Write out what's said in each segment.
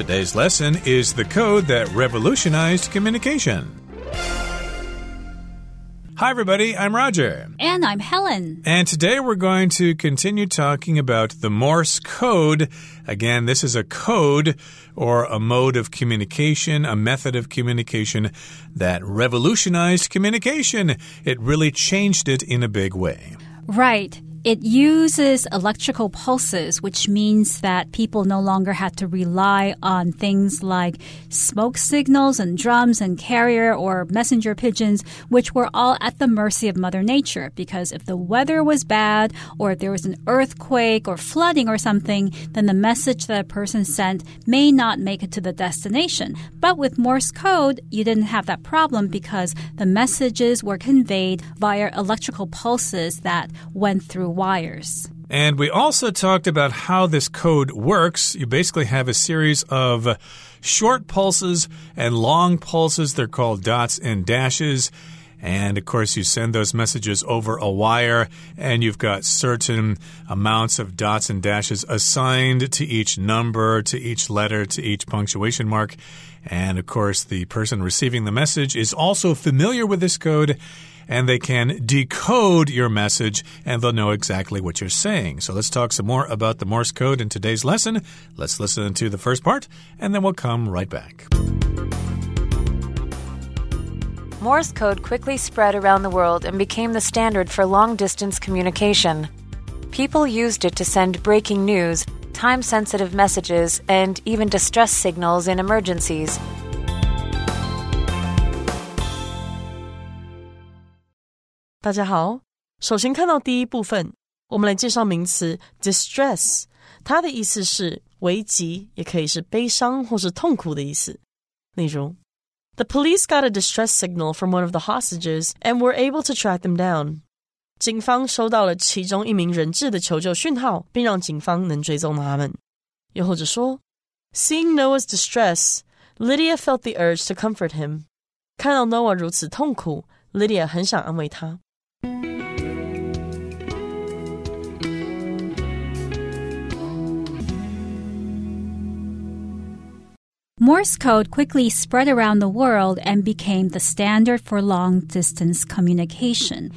Today's lesson is the code that revolutionized communication. Hi, everybody. I'm Roger. And I'm Helen. And today we're going to continue talking about the Morse code. Again, this is a code or a mode of communication, a method of communication that revolutionized communication. It really changed it in a big way. Right. It uses electrical pulses, which means that people no longer had to rely on things like smoke signals and drums and carrier or messenger pigeons, which were all at the mercy of Mother Nature. Because if the weather was bad or if there was an earthquake or flooding or something, then the message that a person sent may not make it to the destination. But with Morse code, you didn't have that problem because the messages were conveyed via electrical pulses that went through wires. And we also talked about how this code works. You basically have a series of short pulses and long pulses. They're called dots and dashes. And of course, you send those messages over a wire, and you've got certain amounts of dots and dashes assigned to each number, to each letter, to each punctuation mark. And of course, the person receiving the message is also familiar with this code and they can decode your message and they'll know exactly what you're saying. So let's talk some more about the Morse code in today's lesson. Let's listen to the first part and then we'll come right back. Morse code quickly spread around the world and became the standard for long distance communication. People used it to send breaking news, time sensitive messages, and even distress signals in emergencies. 大家好，首先看到第一部分，我们来介绍名词 distress，它的意思是危急，也可以是悲伤或是痛苦的意思。例如，The police got a distress signal from one of the hostages and were able to track them down。警方收到了其中一名人质的求救讯号，并让警方能追踪他们。又或者说，Seeing Noah's distress，Lydia felt the urge to comfort him。看到 Noah 如此痛苦，Lydia 很想安慰他。 Morse code quickly spread around the world and became the standard for long distance communication.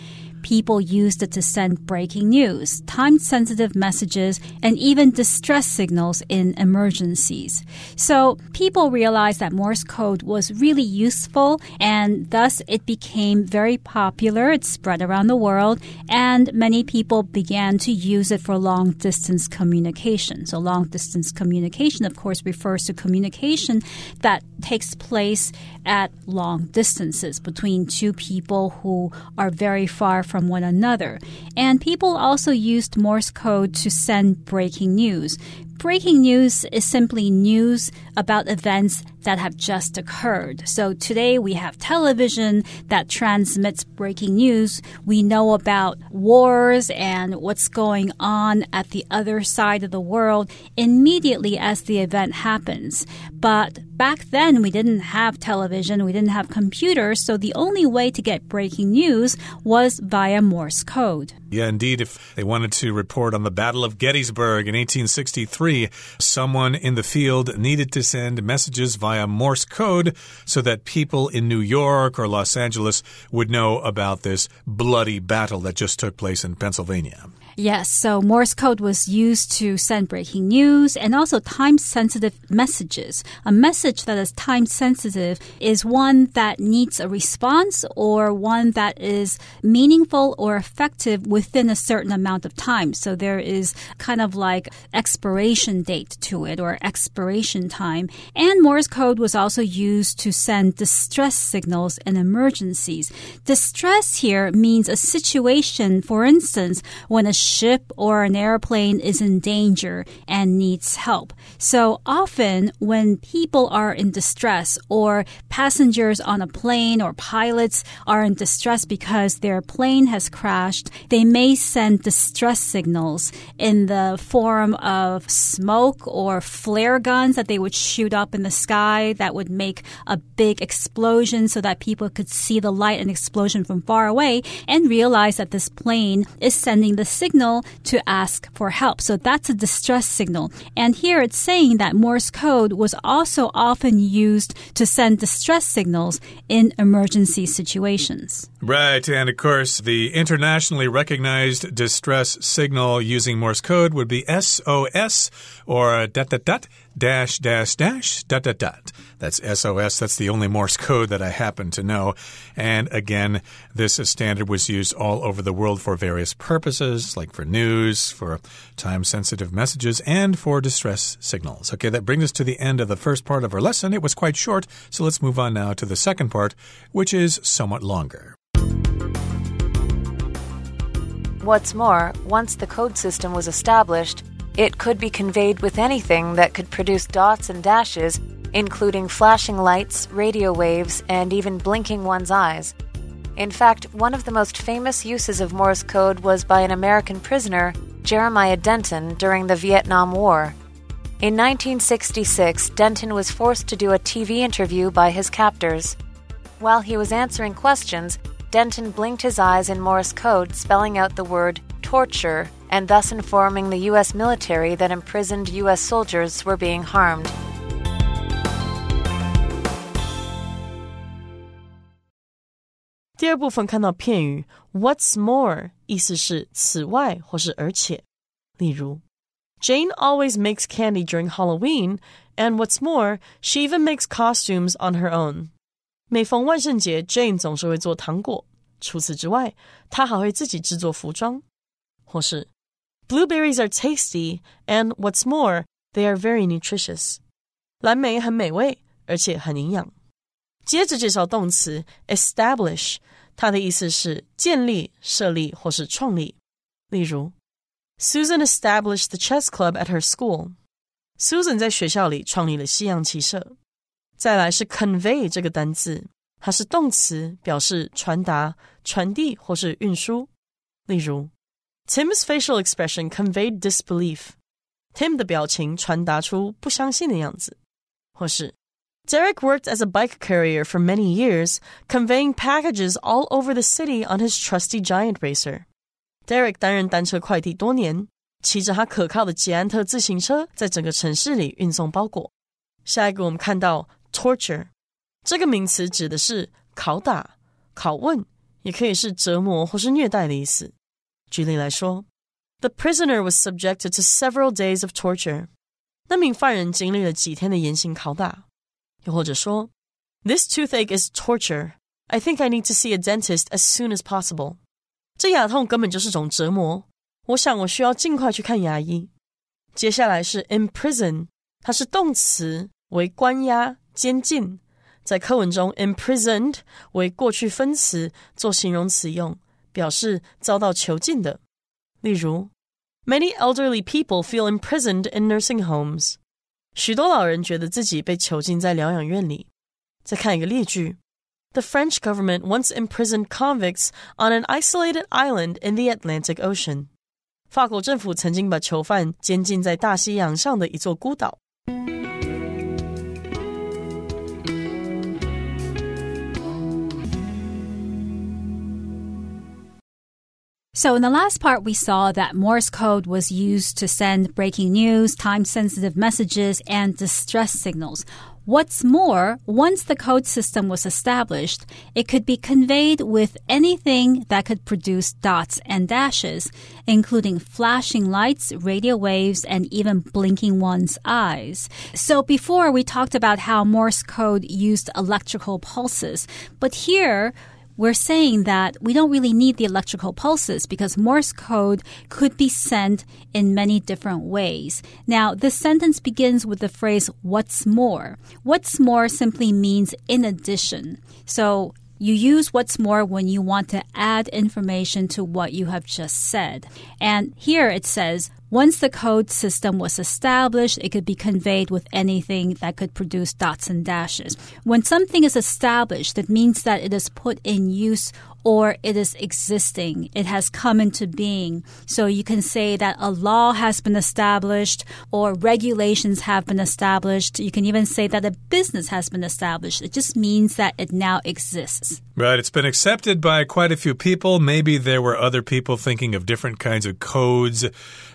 People used it to send breaking news, time sensitive messages, and even distress signals in emergencies. So people realized that Morse code was really useful and thus it became very popular. It spread around the world and many people began to use it for long distance communication. So long distance communication, of course, refers to communication that takes place at long distances between two people who are very far from one another. And people also used Morse code to send breaking news. Breaking news is simply news about events that have just occurred. So today we have television that transmits breaking news. We know about wars and what's going on at the other side of the world immediately as the event happens. But back then we didn't have television, we didn't have computers, so the only way to get breaking news was via Morse code. Yeah, indeed. If they wanted to report on the Battle of Gettysburg in 1863, someone in the field needed to send messages via Morse code so that people in New York or Los Angeles would know about this bloody battle that just took place in Pennsylvania. Yes, so Morse code was used to send breaking news and also time sensitive messages. A message that is time sensitive is one that needs a response or one that is meaningful or effective within a certain amount of time. So there is kind of like expiration date to it or expiration time. And Morse code was also used to send distress signals in emergencies. Distress here means a situation, for instance, when a ship or an airplane is in danger and needs help. So often when people are in distress or passengers on a plane or pilots are in distress because their plane has crashed, they may send distress signals in the form of smoke or flare guns that they would shoot up in the sky that would make a big explosion so that people could see the light and explosion from far away and realize that this plane is sending the signal signal to ask for help. So that's a distress signal. And here it's saying that Morse code was also often used to send distress signals in emergency situations. Right, and of course, the internationally recognized distress signal using Morse code would be SOS or dot dot dot dash dash dash dot dot dot. That's SOS. That's the only Morse code that I happen to know. And again, this standard was used all over the world for various purposes, like for news, for time sensitive messages, and for distress signals. Okay, that brings us to the end of the first part of our lesson. It was quite short, so let's move on now to the second part, which is somewhat longer. What's more, once the code system was established, it could be conveyed with anything that could produce dots and dashes, including flashing lights, radio waves, and even blinking one's eyes. In fact, one of the most famous uses of Morse code was by an American prisoner, Jeremiah Denton, during the Vietnam War. In 1966, Denton was forced to do a TV interview by his captors. While he was answering questions, Denton blinked his eyes in Morse code, spelling out the word torture and thus informing the U.S. military that imprisoned U.S. soldiers were being harmed. 第二部分看到片语 "What's more"，意思是此外或是而且。例如，Jane always makes candy during Halloween, and what's more, she even makes costumes on her own. 每逢万圣节，Jane 总是会做糖果。除此之外，她还会自己制作服装。或是 Blueberries are tasty, and what's more, they are very nutritious. 蓝莓很美味，而且很营养。接着介绍动词 establish，它的意思是建立、设立或是创立。例如，Susan established the chess club at her school. Susan 在学校里创立了西洋棋社。 再来是 convey 这个单字，它是动词，表示传达、传递或是运输。例如 Tim's facial expression conveyed disbelief. Tim 的表情传达出不相信的样子。或是 Derek worked as a bike carrier for many years, conveying packages all over the city on his trusty giant racer. Derek 担任单车快递多年，骑着他可靠的捷安特自行车，在整个城市里运送包裹。下一个，我们看到 torture 这个名词指的是拷打、拷问，也可以是折磨或是虐待的意思。举例来说，The prisoner was subjected to several days of torture。那名犯人经历了几天的严刑拷打。又或者说，This toothache is torture. I think I need to see a dentist as soon as possible。这牙痛根本就是种折磨，我想我需要尽快去看牙医。接下来是 imprison，它是动词，为关押、 监禁。在课文中，imprisoned 为过去分词，做形容词用。表示遭到囚禁的。例如，Many elderly people feel imprisoned in nursing homes。许多老人觉得自己被囚禁在疗养院里。再看一个例句：The French government once imprisoned convicts on an isolated island in the Atlantic Ocean。法国政府曾经把囚犯监禁在大西洋上的一座孤岛。So, in the last part, we saw that Morse code was used to send breaking news, time sensitive messages, and distress signals. What's more, once the code system was established, it could be conveyed with anything that could produce dots and dashes, including flashing lights, radio waves, and even blinking one's eyes. So before we talked about how Morse code used electrical pulses, but here we're saying that we don't really need the electrical pulses because Morse code could be sent in many different ways. Now, this sentence begins with the phrase, what's more? What's more simply means in addition. So, you use what's more when you want to add information to what you have just said. And here it says, once the code system was established, it could be conveyed with anything that could produce dots and dashes. When something is established, it means that it is put in use or it is existing. It has come into being. So you can say that a law has been established or regulations have been established. You can even say that a business has been established. It just means that it now exists. Right. It's been accepted by quite a few people. Maybe there were other people thinking of different kinds of codes,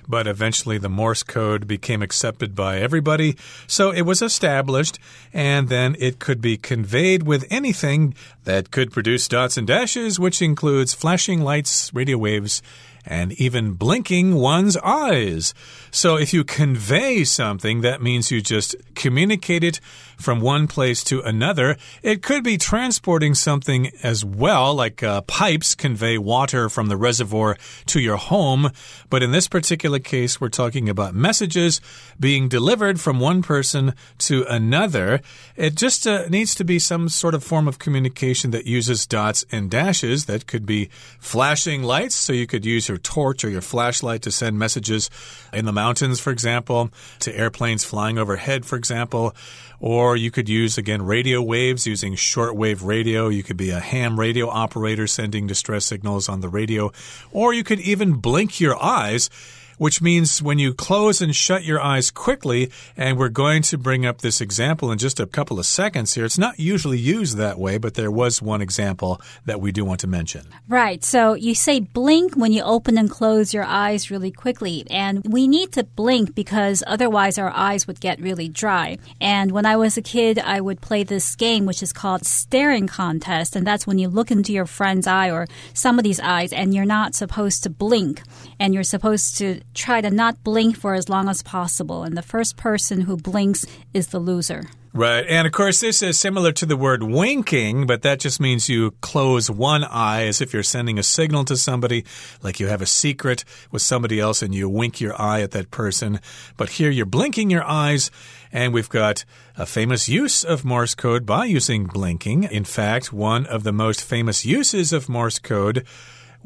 but eventually the Morse code became accepted by everybody. So it was established, and then it could be conveyed with anything that could produce dots and dashes, which includes flashing lights, radio waves, and even blinking one's eyes. So if you convey something, that means you just communicate it from one place to another. It could be transporting something as well, like uh, pipes convey water from the reservoir to your home. But in this particular case, we're talking about messages being delivered from one person to another. It just uh, needs to be some sort of form of communication that uses dots and dashes. That could be flashing lights, so you could use your torch or your flashlight to send messages in the mountains, for example, to airplanes flying overhead, for example. Or you could use, again, radio waves using shortwave radio. You could be a ham radio operator sending distress signals on the radio. Or you could even blink your eyes which means when you close and shut your eyes quickly, and we're going to bring up this example in just a couple of seconds here. It's not usually used that way, but there was one example that we do want to mention. Right. So you say blink when you open and close your eyes really quickly. And we need to blink because otherwise our eyes would get really dry. And when I was a kid, I would play this game, which is called staring contest. And that's when you look into your friend's eye or somebody's eyes and you're not supposed to blink. And you're supposed to try to not blink for as long as possible. And the first person who blinks is the loser. Right. And of course, this is similar to the word winking, but that just means you close one eye as if you're sending a signal to somebody, like you have a secret with somebody else and you wink your eye at that person. But here you're blinking your eyes, and we've got a famous use of Morse code by using blinking. In fact, one of the most famous uses of Morse code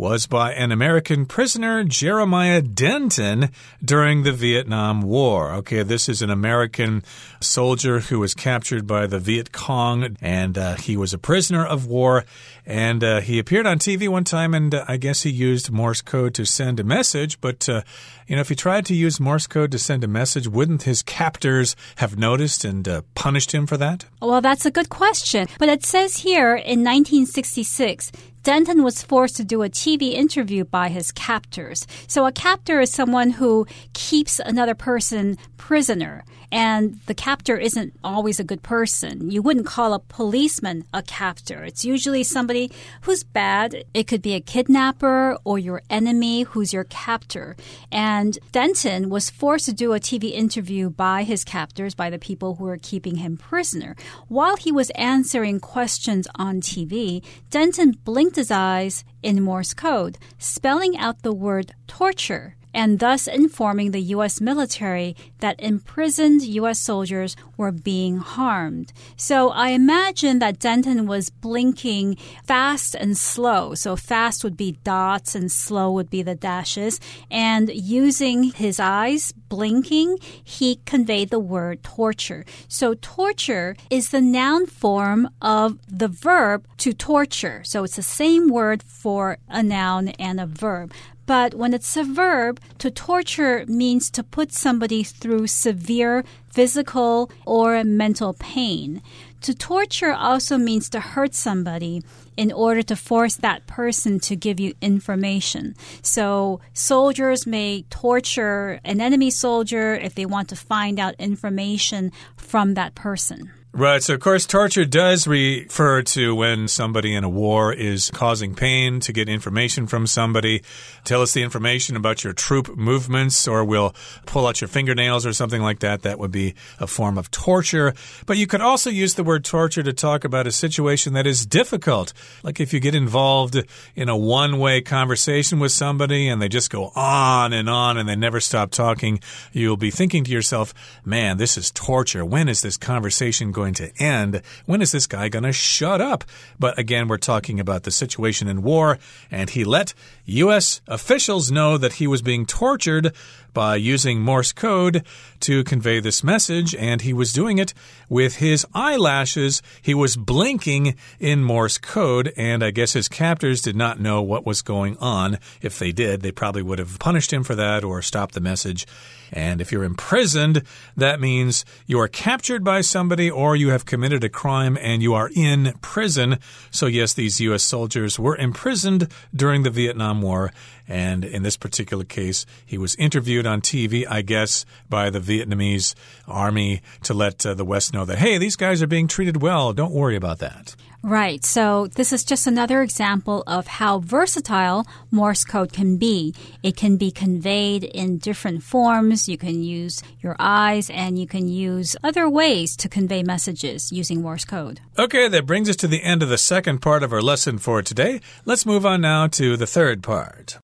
was by an American prisoner, Jeremiah Denton, during the Vietnam War. Okay, this is an American soldier who was captured by the Viet Cong, and uh, he was a prisoner of war. And uh, he appeared on TV one time, and uh, I guess he used Morse code to send a message. But, uh, you know, if he tried to use Morse code to send a message, wouldn't his captors have noticed and uh, punished him for that? Well, that's a good question. But it says here in 1966, Denton was forced to do a TV interview by his captors. So a captor is someone who keeps another person prisoner. And the captor isn't always a good person. You wouldn't call a policeman a captor. It's usually somebody who's bad. It could be a kidnapper or your enemy who's your captor. And Denton was forced to do a TV interview by his captors, by the people who were keeping him prisoner. While he was answering questions on TV, Denton blinked his eyes in Morse code, spelling out the word torture and thus informing the U.S. military that imprisoned U.S. soldiers were being harmed. So I imagine that Denton was blinking fast and slow. So fast would be dots and slow would be the dashes. And using his eyes, blinking, he conveyed the word torture. So torture is the noun form of the verb to torture. So it's the same word for a noun and a verb. But when it's a verb, to torture means to put somebody through severe physical or mental pain. To torture also means to hurt somebody in order to force that person to give you information. So soldiers may torture an enemy soldier if they want to find out information from that person. Right. So, of course, torture does refer to when somebody in a war is causing pain to get information from somebody. Tell us the information about your troop movements, or we'll pull out your fingernails or something like that. That would be a form of torture. But you could also use the word torture to talk about a situation that is difficult. Like if you get involved in a one way conversation with somebody and they just go on and on and they never stop talking, you'll be thinking to yourself, man, this is torture. When is this conversation going to end? When is this guy going to shut up? But again, we're talking about the situation in war, and he let U.S. officials know that he was being tortured by using Morse code to convey this message, and he was doing it with his eyelashes. He was blinking in Morse code, and I guess his captors did not know what was going on. If they did, they probably would have punished him for that or stopped the message. And if you're imprisoned, that means you are captured by somebody or you have committed a crime and you are in prison. So, yes, these U.S. soldiers were imprisoned during the Vietnam War. And in this particular case, he was interviewed on TV, I guess, by the Vietnamese army to let uh, the West know that, hey, these guys are being treated well. Don't worry about that. Right. So this is just another example of how versatile Morse code can be. It can be conveyed in different forms. You can use your eyes and you can use other ways to convey messages using Morse code. Okay, that brings us to the end of the second part of our lesson for today. Let's move on now to the third part.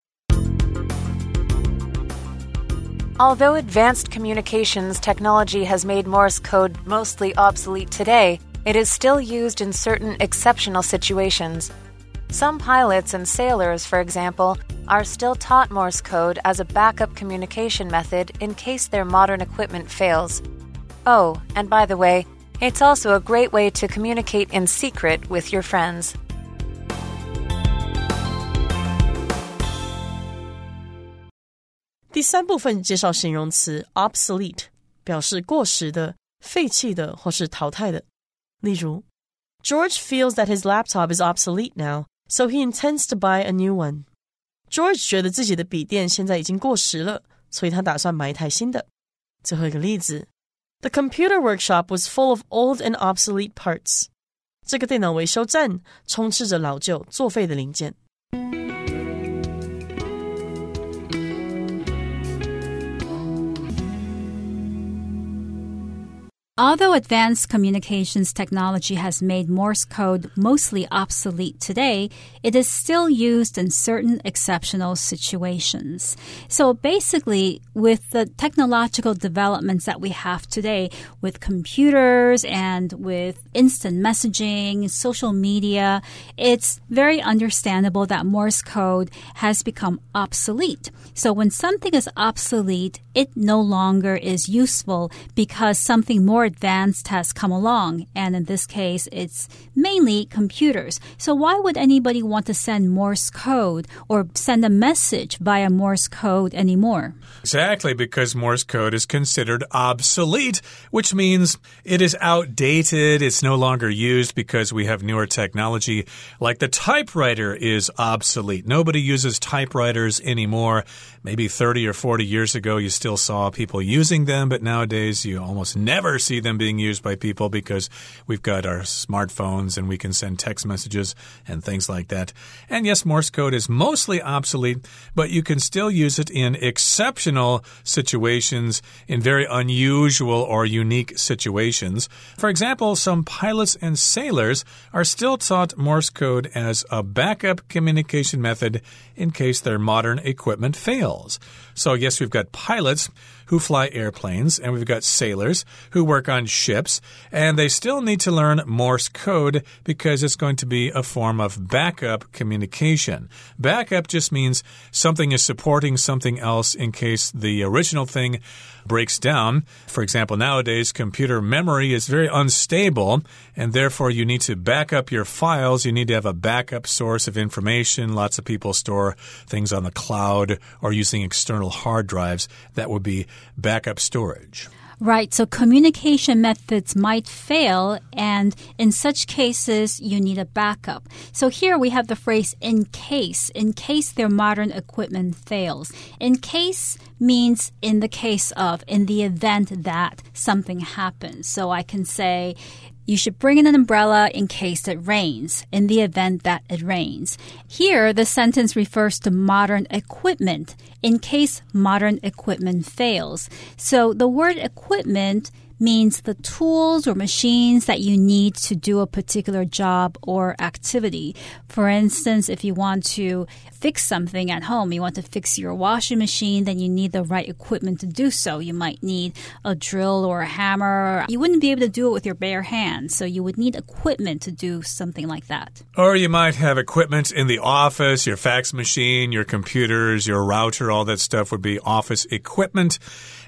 Although advanced communications technology has made Morse code mostly obsolete today, it is still used in certain exceptional situations. Some pilots and sailors, for example, are still taught Morse code as a backup communication method in case their modern equipment fails. Oh, and by the way, it's also a great way to communicate in secret with your friends. 第三部分介绍形容词 obsolete，表示过时的、废弃的或是淘汰的。例如，George feels that his laptop is obsolete now, so he intends to buy a new one. George 觉得自己的笔电现在已经过时了，所以他打算买一台新的。最后一个例子，The computer workshop was full of old and obsolete parts. 这个电脑维修站充斥着老旧、作废的零件。 Although advanced communications technology has made Morse code mostly obsolete today, it is still used in certain exceptional situations. So basically, with the technological developments that we have today, with computers and with instant messaging, social media, it's very understandable that Morse code has become obsolete. So when something is obsolete, it no longer is useful because something more advanced has come along. And in this case, it's mainly computers. So why would anybody want to send Morse code or send a message via Morse code anymore? Exactly, because Morse code is considered obsolete, which means it is outdated. It's no longer used because we have newer technology. Like the typewriter is obsolete. Nobody uses typewriters anymore. Maybe 30 or 40 years ago, you still saw people using them, but nowadays you almost never see them being used by people because we've got our smartphones and we can send text messages and things like that. And yes, Morse code is mostly obsolete, but you can still use it in exceptional situations, in very unusual or unique situations. For example, some pilots and sailors are still taught Morse code as a backup communication method in case their modern equipment fails. So, yes, we've got pilots who fly airplanes, and we've got sailors who work on ships, and they still need to learn Morse code because it's going to be a form of backup communication. Backup just means something is supporting something else in case the original thing breaks down. For example, nowadays, computer memory is very unstable, and therefore you need to back up your files. You need to have a backup source of information. Lots of people store things on the cloud or using external hard drives. That would be backup storage. Right. So communication methods might fail, and in such cases, you need a backup. So here we have the phrase in case, in case their modern equipment fails. In case means in the case of, in the event that something happens. So I can say, you should bring in an umbrella in case it rains, in the event that it rains. Here, the sentence refers to modern equipment, in case modern equipment fails. So the word equipment means the tools or machines that you need to do a particular job or activity. For instance, if you want to fix something at home, you want to fix your washing machine, then you need the right equipment to do so. You might need a drill or a hammer. You wouldn't be able to do it with your bare hands, so you would need equipment to do something like that. Or you might have equipment in the office, your fax machine, your computers, your router, all that stuff would be office equipment.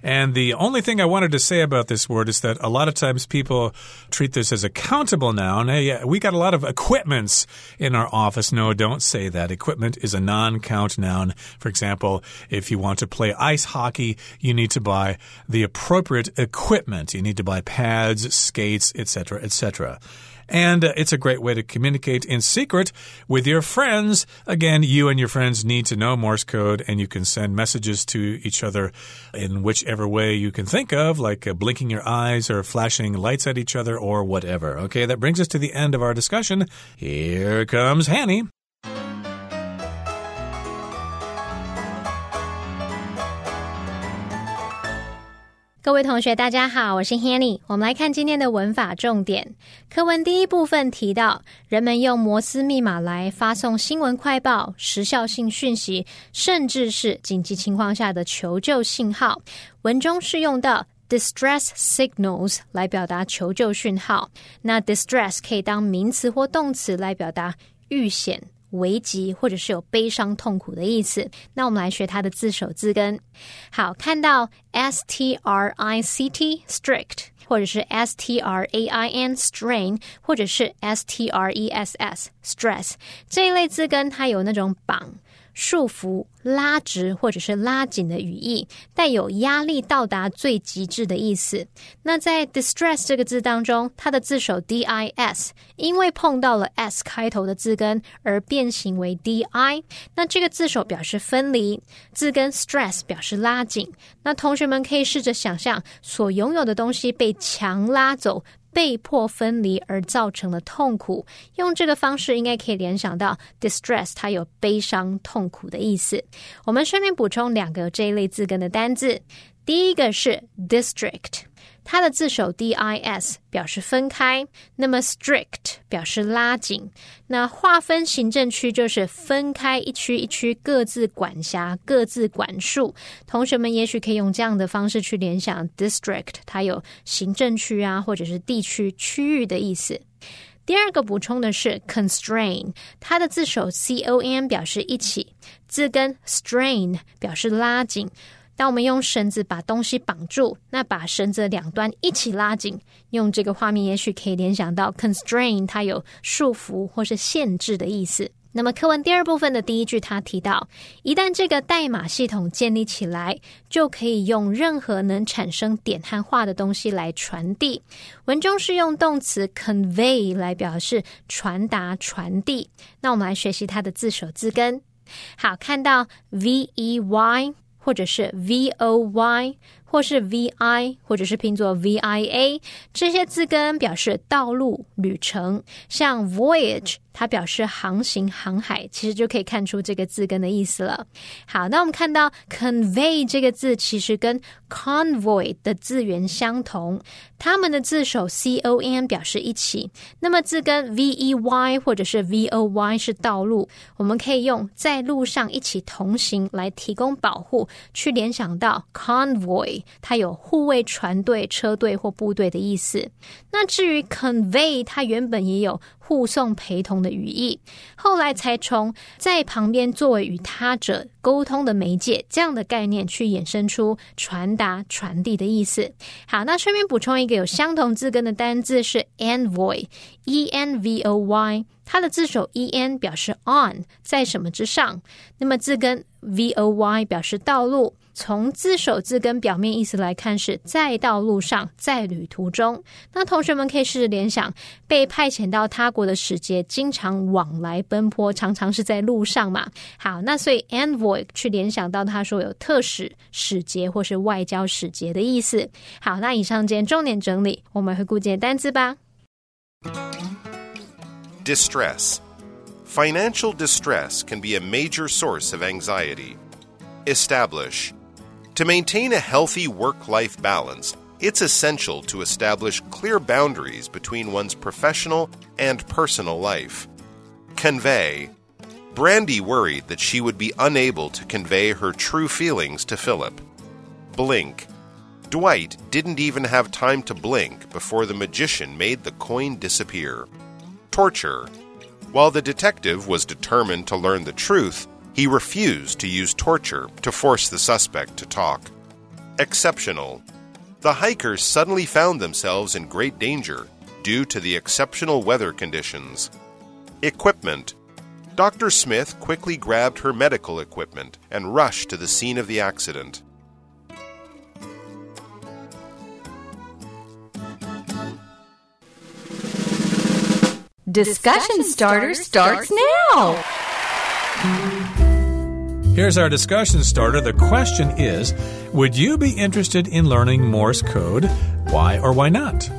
And the only thing I wanted to say about this word is that a lot of times people treat this as a countable noun. Hey, we got a lot of equipments in our office. No, don't say that. Equipment is a non count noun. For example, if you want to play ice hockey, you need to buy the appropriate equipment. You need to buy pads, skates, etc., etc. And uh, it's a great way to communicate in secret with your friends. Again, you and your friends need to know Morse code, and you can send messages to each other in whichever way you can think of, like uh, blinking your eyes or flashing lights at each other or whatever. Okay, that brings us to the end of our discussion. Here comes Hanny. 各位同学，大家好，我是 Hanny。我们来看今天的文法重点。课文第一部分提到，人们用摩斯密码来发送新闻快报、时效性讯息，甚至是紧急情况下的求救信号。文中是用到 distress signals 来表达求救讯号。那 distress 可以当名词或动词来表达遇险。危急或者是有悲伤、痛苦的意思。那我们来学它的字首字根。好，看到 s t r i c t strict，或者是 s t r a i n strain，或者是 s t r e s s stress 这一类字根，它有那种绑。束缚、拉直或者是拉紧的语义，带有压力到达最极致的意思。那在 distress 这个字当中，它的字首 d i s 因为碰到了 s 开头的字根而变形为 d i。那这个字首表示分离，字根 stress 表示拉紧。那同学们可以试着想象，所拥有的东西被强拉走。被迫分离而造成的痛苦，用这个方式应该可以联想到 distress，它有悲伤、痛苦的意思。我们顺便补充两个这一类字根的单字，第一个是 district。它的字首 d i s 表示分开，那么 strict 表示拉紧。那划分行政区就是分开一区一区，各自管辖、各自管束。同学们也许可以用这样的方式去联想 district，它有行政区啊，或者是地区、区域的意思。第二个补充的是 constrain，它的字首 c o n 表示一起，字根 strain 表示拉紧。当我们用绳子把东西绑住，那把绳子两端一起拉紧，用这个画面，也许可以联想到 constrain，它有束缚或是限制的意思。那么课文第二部分的第一句，它提到，一旦这个代码系统建立起来，就可以用任何能产生点和画的东西来传递。文中是用动词 convey 来表示传达、传递。那我们来学习它的字首字根。好，看到 v e y。或者是 v o y，或是 v i，或者是拼作 v i a，这些字根表示道路、旅程。像 voyage，它表示航行、航海，其实就可以看出这个字根的意思了。好，那我们看到 convey 这个字，其实跟 convoy 的字源相同，它们的字首 c o n 表示一起。那么字根 v e y 或者是 v o y 是道路，我们可以用在路上一起同行来提供保护，去联想到 convoy，它有护卫船队、车队或部队的意思。那至于 convey，它原本也有。护送陪同的语义，后来才从在旁边作为与他者沟通的媒介这样的概念去衍生出传达、传递的意思。好，那顺便补充一个有相同字根的单字是 envoy，e n v o y，它的字首 e n 表示 on，在什么之上，那么字根 v o y 表示道路。从字首字根表面意思来看，是在道路上，在旅途中。那同学们可以试着联想，被派遣到他国的使节，经常往来奔波，常常是在路上嘛。好，那所以 envoy 去联想到他说有特使、使节或是外交使节的意思。好，那以上今天重点整理，我们回顾这些单字吧。Distress. Financial distress can be a major source of anxiety. Establish. To maintain a healthy work life balance, it's essential to establish clear boundaries between one's professional and personal life. Convey. Brandy worried that she would be unable to convey her true feelings to Philip. Blink. Dwight didn't even have time to blink before the magician made the coin disappear. Torture. While the detective was determined to learn the truth, he refused to use torture to force the suspect to talk. Exceptional. The hikers suddenly found themselves in great danger due to the exceptional weather conditions. Equipment. Dr. Smith quickly grabbed her medical equipment and rushed to the scene of the accident. Discussion starter starts now. Here's our discussion starter. The question is Would you be interested in learning Morse code? Why or why not?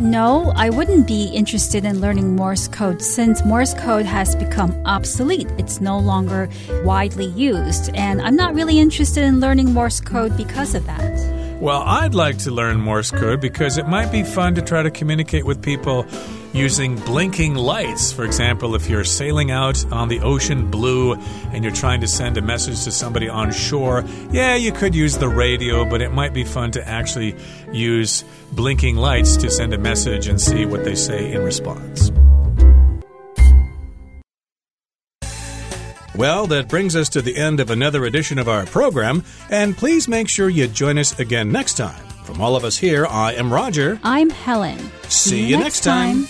No, I wouldn't be interested in learning Morse code since Morse code has become obsolete. It's no longer widely used, and I'm not really interested in learning Morse code because of that. Well, I'd like to learn Morse code because it might be fun to try to communicate with people using blinking lights. For example, if you're sailing out on the ocean blue and you're trying to send a message to somebody on shore, yeah, you could use the radio, but it might be fun to actually use blinking lights to send a message and see what they say in response. Well, that brings us to the end of another edition of our program, and please make sure you join us again next time. From all of us here, I am Roger. I'm Helen. See, you next time.